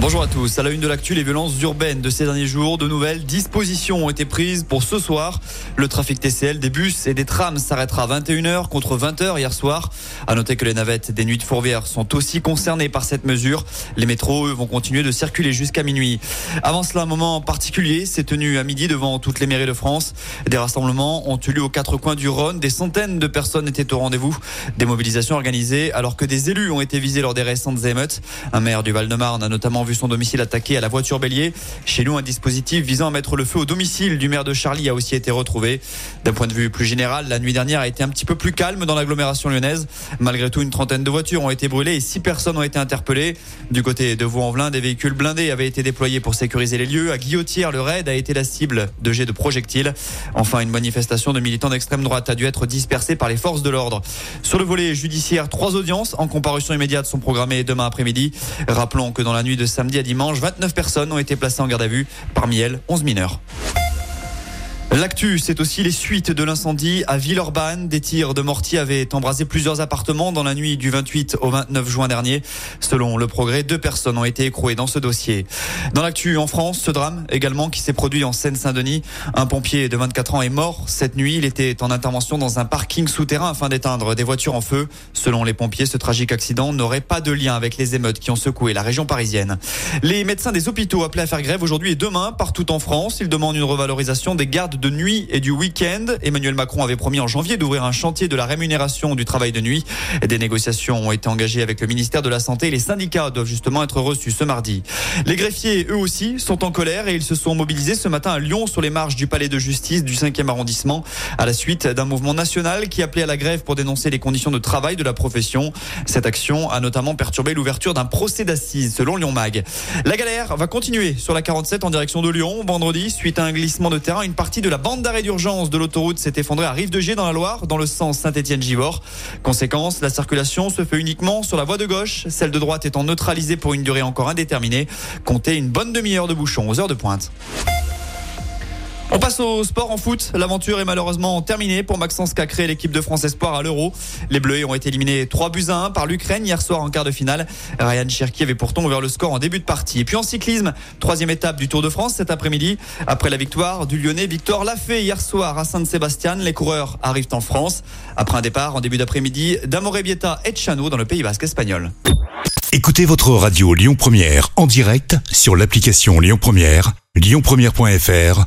Bonjour à tous. À la une de l'actu, les violences urbaines de ces derniers jours, de nouvelles dispositions ont été prises pour ce soir. Le trafic TCL des bus et des trams s'arrêtera à 21h contre 20h hier soir. À noter que les navettes des nuits de Fourvière sont aussi concernées par cette mesure. Les métros, eux, vont continuer de circuler jusqu'à minuit. Avant cela, un moment particulier s'est tenu à midi devant toutes les mairies de France. Des rassemblements ont eu lieu aux quatre coins du Rhône. Des centaines de personnes étaient au rendez-vous. Des mobilisations organisées alors que des élus ont été visés lors des récentes émeutes. Un maire du Val-de-Marne a notamment vu son domicile attaqué à la voiture bélier. Chez nous, un dispositif visant à mettre le feu au domicile du maire de Charlie a aussi été retrouvé. D'un point de vue plus général, la nuit dernière a été un petit peu plus calme dans l'agglomération lyonnaise. Malgré tout, une trentaine de voitures ont été brûlées et six personnes ont été interpellées. Du côté de Vaux-en-Velin, des véhicules blindés avaient été déployés pour sécuriser les lieux. À Guillotière, le raid a été la cible de jets de projectiles. Enfin, une manifestation de militants d'extrême droite a dû être dispersée par les forces de l'ordre. Sur le volet judiciaire, trois audiences en comparution immédiate sont programmées demain après-midi. Rappelons que dans la nuit de samedi à dimanche, 29 personnes ont été placées en garde à vue. Parmi elles, 11 mineurs. L'actu, c'est aussi les suites de l'incendie à Villeurbanne. Des tirs de mortier avaient embrasé plusieurs appartements dans la nuit du 28 au 29 juin dernier. Selon le progrès, deux personnes ont été écrouées dans ce dossier. Dans l'actu en France, ce drame également qui s'est produit en Seine-Saint-Denis. Un pompier de 24 ans est mort cette nuit. Il était en intervention dans un parking souterrain afin d'éteindre des voitures en feu. Selon les pompiers, ce tragique accident n'aurait pas de lien avec les émeutes qui ont secoué la région parisienne. Les médecins des hôpitaux appelés à faire grève aujourd'hui et demain partout en France. Ils demandent une revalorisation des gardes de nuit et du week-end. Emmanuel Macron avait promis en janvier d'ouvrir un chantier de la rémunération du travail de nuit. Des négociations ont été engagées avec le ministère de la Santé. Les syndicats doivent justement être reçus ce mardi. Les greffiers, eux aussi, sont en colère et ils se sont mobilisés ce matin à Lyon sur les marches du palais de justice du 5e arrondissement à la suite d'un mouvement national qui appelait à la grève pour dénoncer les conditions de travail de la profession. Cette action a notamment perturbé l'ouverture d'un procès d'assises selon Lyon Mag. La galère va continuer sur la 47 en direction de Lyon vendredi suite à un glissement de terrain. Une partie de la bande L'arrêt d'urgence de l'autoroute s'est effondré à Rive-de-Gier dans la Loire, dans le sens Saint-Étienne-Givors. Conséquence, la circulation se fait uniquement sur la voie de gauche, celle de droite étant neutralisée pour une durée encore indéterminée. Comptez une bonne demi-heure de bouchon aux heures de pointe. On passe au sport en foot. L'aventure est malheureusement terminée pour Maxence Cacré, l'équipe de France Espoir à l'Euro. Les Bleus ont été éliminés 3 buts à 1 par l'Ukraine hier soir en quart de finale. Ryan Cherki avait pourtant ouvert le score en début de partie. Et puis en cyclisme, troisième étape du Tour de France cet après-midi. Après la victoire du Lyonnais Victor Lafay hier soir à Saint-Sébastien, les coureurs arrivent en France. Après un départ en début d'après-midi d'Amorebieta et de Chano dans le Pays Basque espagnol. Écoutez votre radio Lyon Première en direct sur l'application Lyon Première, lyonpremière.fr